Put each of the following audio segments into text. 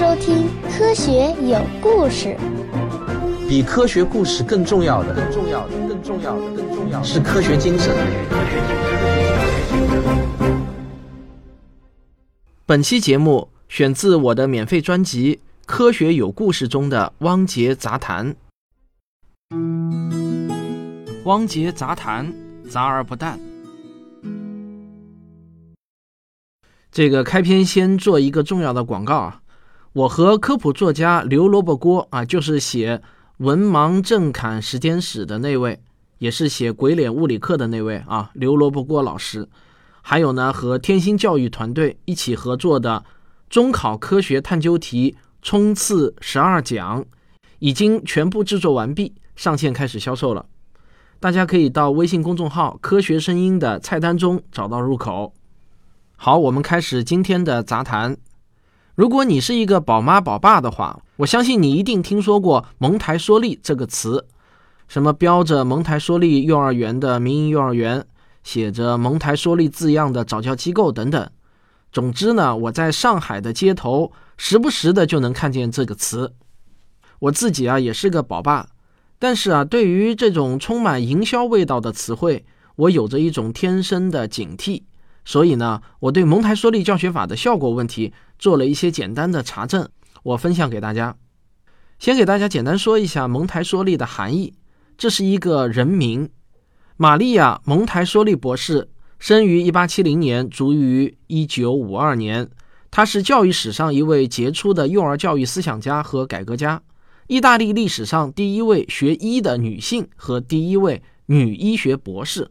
收听《科学有故事》。比科学故事更重要的，更重要的，更重要的，更重要的是科学精神。本期节目选自我的免费专辑《科学有故事》中的《汪杰杂谈》。汪杰杂谈，杂而不淡。这个开篇先做一个重要的广告啊！我和科普作家刘萝卜锅啊，就是写《文盲正坎时间史》的那位，也是写《鬼脸物理课》的那位啊，刘萝卜锅老师。还有呢，和天星教育团队一起合作的中考科学探究题冲刺十二讲，已经全部制作完毕，上线开始销售了。大家可以到微信公众号“科学声音”的菜单中找到入口。好，我们开始今天的杂谈。如果你是一个宝妈宝爸的话，我相信你一定听说过“蒙台梭利”这个词，什么标着“蒙台梭利幼儿园”的民营幼儿园，写着“蒙台梭利”字样的早教机构等等。总之呢，我在上海的街头时不时的就能看见这个词。我自己啊也是个宝爸，但是啊，对于这种充满营销味道的词汇，我有着一种天生的警惕。所以呢，我对蒙台梭利教学法的效果问题做了一些简单的查证，我分享给大家。先给大家简单说一下蒙台梭利的含义。这是一个人名，玛利亚·蒙台梭利博士，生于1870年，卒于1952年。她是教育史上一位杰出的幼儿教育思想家和改革家，意大利历史上第一位学医的女性和第一位女医学博士。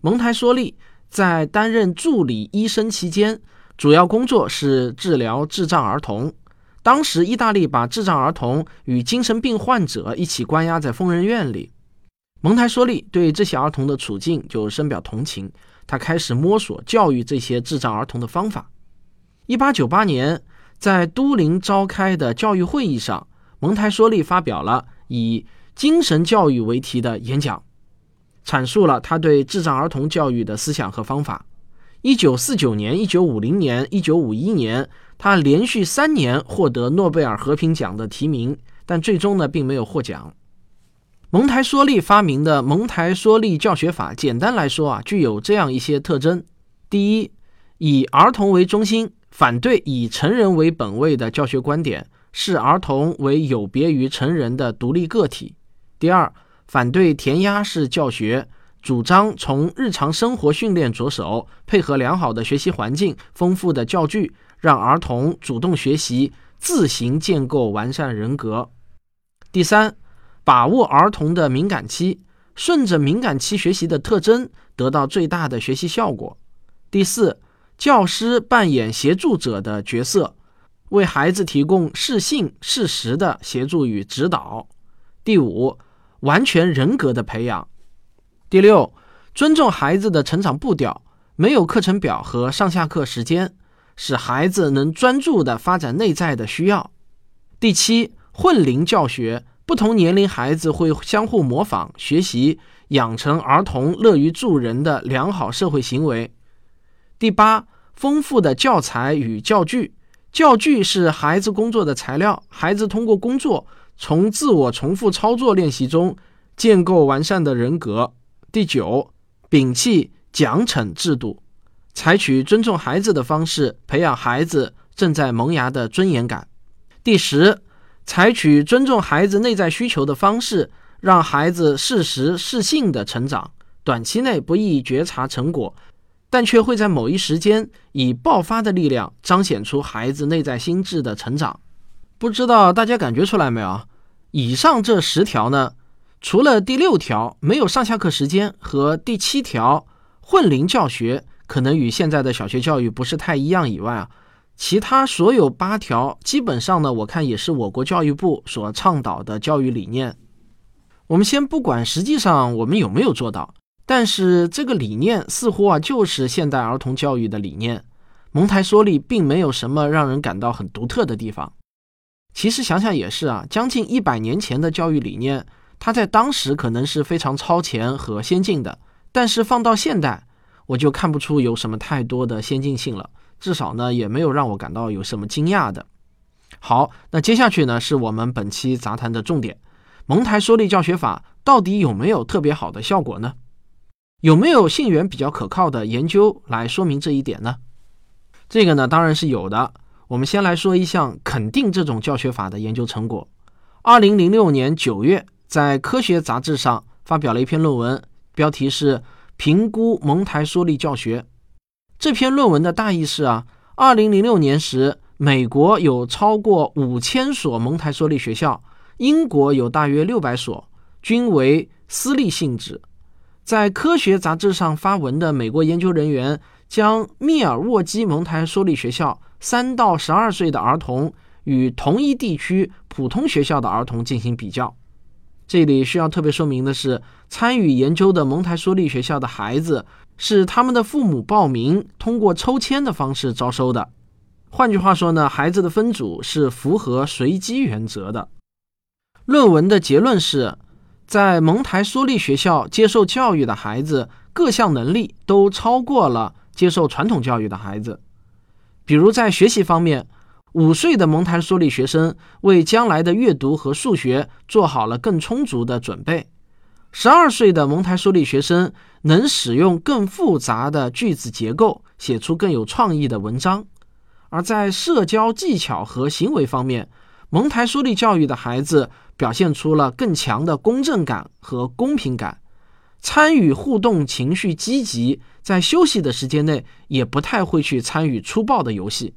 蒙台梭利。在担任助理医生期间，主要工作是治疗智障儿童。当时，意大利把智障儿童与精神病患者一起关押在疯人院里。蒙台梭利对这些儿童的处境就深表同情，他开始摸索教育这些智障儿童的方法。一八九八年，在都灵召开的教育会议上，蒙台梭利发表了以“精神教育”为题的演讲。阐述了他对智障儿童教育的思想和方法。一九四九年、一九五零年、一九五一年，他连续三年获得诺贝尔和平奖的提名，但最终呢，并没有获奖。蒙台梭利发明的蒙台梭利教学法，简单来说啊，具有这样一些特征：第一，以儿童为中心，反对以成人为本位的教学观点，视儿童为有别于成人的独立个体；第二，反对填鸭式教学，主张从日常生活训练着手，配合良好的学习环境、丰富的教具，让儿童主动学习，自行建构完善人格。第三，把握儿童的敏感期，顺着敏感期学习的特征，得到最大的学习效果。第四，教师扮演协助者的角色，为孩子提供适性适时的协助与指导。第五。完全人格的培养。第六，尊重孩子的成长步调，没有课程表和上下课时间，使孩子能专注的发展内在的需要。第七，混龄教学，不同年龄孩子会相互模仿学习，养成儿童乐于助人的良好社会行为。第八，丰富的教材与教具，教具是孩子工作的材料，孩子通过工作。从自我重复操作练习中建构完善的人格。第九，摒弃奖惩制度，采取尊重孩子的方式培养孩子正在萌芽的尊严感。第十，采取尊重孩子内在需求的方式，让孩子适时适性的成长。短期内不易觉察成果，但却会在某一时间以爆发的力量彰显出孩子内在心智的成长。不知道大家感觉出来没有？以上这十条呢，除了第六条没有上下课时间和第七条混龄教学可能与现在的小学教育不是太一样以外啊，其他所有八条基本上呢，我看也是我国教育部所倡导的教育理念。我们先不管实际上我们有没有做到，但是这个理念似乎啊就是现代儿童教育的理念。蒙台梭利并没有什么让人感到很独特的地方。其实想想也是啊，将近一百年前的教育理念，它在当时可能是非常超前和先进的，但是放到现代，我就看不出有什么太多的先进性了。至少呢，也没有让我感到有什么惊讶的。好，那接下去呢是我们本期杂谈的重点：蒙台梭利教学法到底有没有特别好的效果呢？有没有信源比较可靠的研究来说明这一点呢？这个呢当然是有的。我们先来说一项肯定这种教学法的研究成果。二零零六年九月，在《科学》杂志上发表了一篇论文，标题是《评估蒙台梭利教学》。这篇论文的大意是啊，二零零六年时，美国有超过五千所蒙台梭利学校，英国有大约六百所，均为私立性质。在《科学》杂志上发文的美国研究人员将密尔沃基蒙台梭利学校。三到十二岁的儿童与同一地区普通学校的儿童进行比较。这里需要特别说明的是，参与研究的蒙台梭利学校的孩子是他们的父母报名，通过抽签的方式招收的。换句话说呢，孩子的分组是符合随机原则的。论文的结论是，在蒙台梭利学校接受教育的孩子各项能力都超过了接受传统教育的孩子。比如在学习方面，五岁的蒙台梭利学生为将来的阅读和数学做好了更充足的准备；十二岁的蒙台梭利学生能使用更复杂的句子结构，写出更有创意的文章；而在社交技巧和行为方面，蒙台梭利教育的孩子表现出了更强的公正感和公平感。参与互动，情绪积极，在休息的时间内也不太会去参与粗暴的游戏。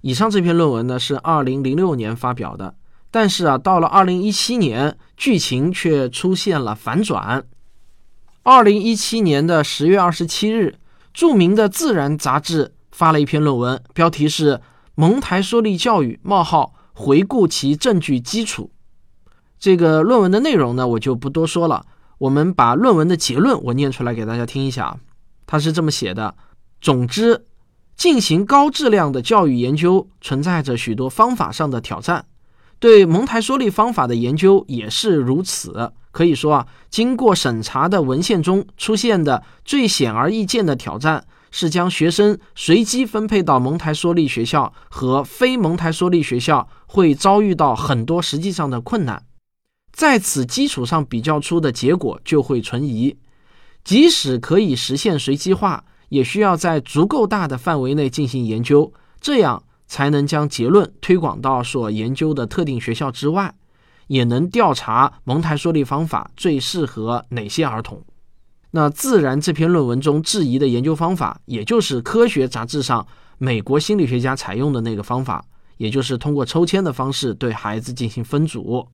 以上这篇论文呢是二零零六年发表的，但是啊，到了二零一七年，剧情却出现了反转。二零一七年的十月二十七日，著名的《自然》杂志发了一篇论文，标题是《蒙台梭利教育：冒号回顾其证据基础》。这个论文的内容呢，我就不多说了。我们把论文的结论我念出来给大家听一下啊，他是这么写的：总之，进行高质量的教育研究存在着许多方法上的挑战，对蒙台梭利方法的研究也是如此。可以说啊，经过审查的文献中出现的最显而易见的挑战是将学生随机分配到蒙台梭利学校和非蒙台梭利学校会遭遇到很多实际上的困难。在此基础上比较出的结果就会存疑，即使可以实现随机化，也需要在足够大的范围内进行研究，这样才能将结论推广到所研究的特定学校之外，也能调查蒙台梭利方法最适合哪些儿童。那自然这篇论文中质疑的研究方法，也就是《科学》杂志上美国心理学家采用的那个方法，也就是通过抽签的方式对孩子进行分组。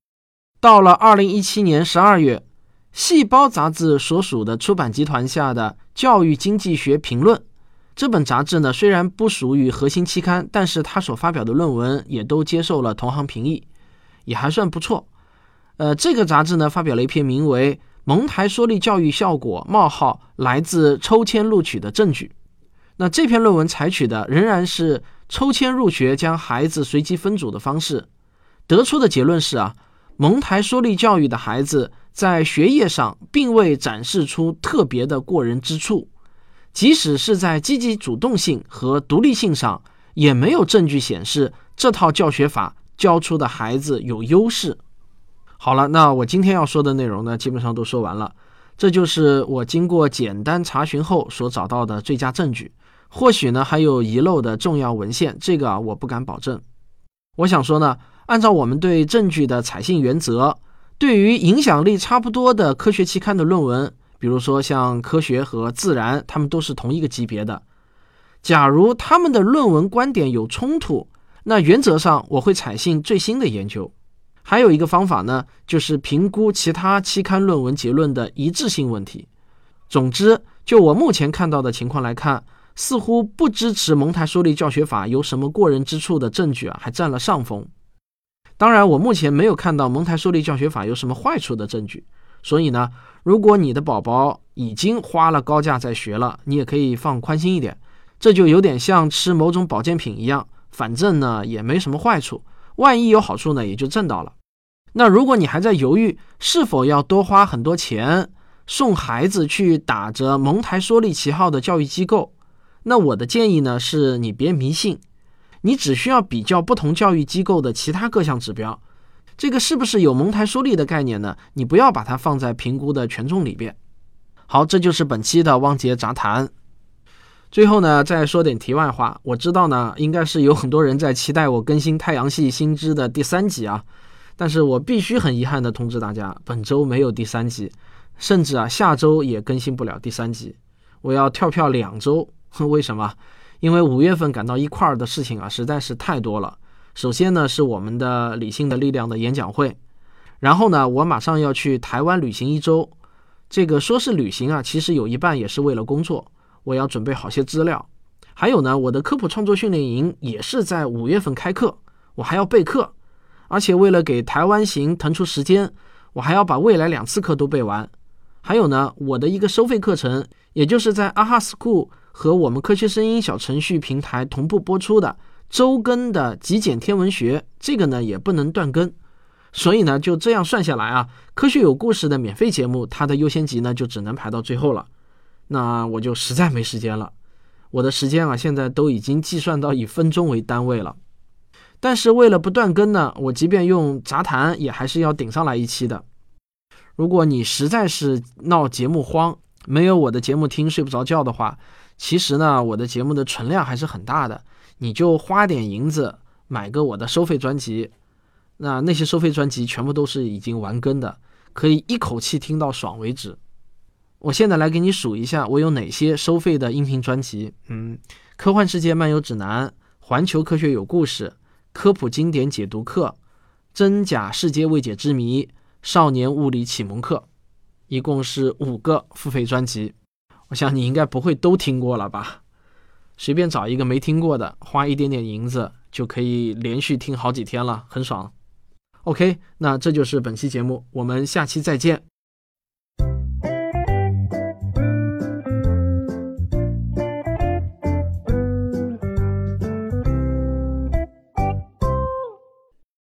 到了二零一七年十二月，《细胞》杂志所属的出版集团下的《教育经济学评论》这本杂志呢，虽然不属于核心期刊，但是它所发表的论文也都接受了同行评议，也还算不错。呃，这个杂志呢，发表了一篇名为《蒙台梭利教育效果：冒号来自抽签录取的证据》。那这篇论文采取的仍然是抽签入学，将孩子随机分组的方式，得出的结论是啊。蒙台梭利教育的孩子在学业上并未展示出特别的过人之处，即使是在积极主动性和独立性上，也没有证据显示这套教学法教出的孩子有优势。好了，那我今天要说的内容呢，基本上都说完了。这就是我经过简单查询后所找到的最佳证据。或许呢还有遗漏的重要文献，这个啊我不敢保证。我想说呢。按照我们对证据的采信原则，对于影响力差不多的科学期刊的论文，比如说像《科学》和《自然》，他们都是同一个级别的。假如他们的论文观点有冲突，那原则上我会采信最新的研究。还有一个方法呢，就是评估其他期刊论文结论的一致性问题。总之，就我目前看到的情况来看，似乎不支持蒙台梭利教学法有什么过人之处的证据啊，还占了上风。当然，我目前没有看到蒙台梭利教学法有什么坏处的证据，所以呢，如果你的宝宝已经花了高价在学了，你也可以放宽心一点。这就有点像吃某种保健品一样，反正呢也没什么坏处，万一有好处呢也就挣到了。那如果你还在犹豫是否要多花很多钱送孩子去打着蒙台梭利旗号的教育机构，那我的建议呢是你别迷信。你只需要比较不同教育机构的其他各项指标，这个是不是有蒙台梭利的概念呢？你不要把它放在评估的权重里边。好，这就是本期的汪杰杂谈。最后呢，再说点题外话。我知道呢，应该是有很多人在期待我更新《太阳系新知》的第三集啊，但是我必须很遗憾的通知大家，本周没有第三集，甚至啊，下周也更新不了第三集。我要跳票两周，为什么？因为五月份赶到一块儿的事情啊，实在是太多了。首先呢，是我们的理性的力量的演讲会，然后呢，我马上要去台湾旅行一周。这个说是旅行啊，其实有一半也是为了工作。我要准备好些资料，还有呢，我的科普创作训练营也是在五月份开课，我还要备课，而且为了给台湾行腾出时间，我还要把未来两次课都备完。还有呢，我的一个收费课程，也就是在阿哈 school 和我们科学声音小程序平台同步播出的周更的极简天文学，这个呢也不能断更。所以呢，就这样算下来啊，科学有故事的免费节目，它的优先级呢就只能排到最后了。那我就实在没时间了，我的时间啊，现在都已经计算到以分钟为单位了。但是为了不断更呢，我即便用杂谈也还是要顶上来一期的。如果你实在是闹节目荒，没有我的节目听睡不着觉的话，其实呢，我的节目的存量还是很大的。你就花点银子买个我的收费专辑，那那些收费专辑全部都是已经完更的，可以一口气听到爽为止。我现在来给你数一下，我有哪些收费的音频专辑。嗯，科幻世界漫游指南、环球科学有故事、科普经典解读课、真假世界未解之谜、少年物理启蒙课，一共是五个付费专辑。我想你应该不会都听过了吧？随便找一个没听过的，花一点点银子就可以连续听好几天了，很爽。OK，那这就是本期节目，我们下期再见。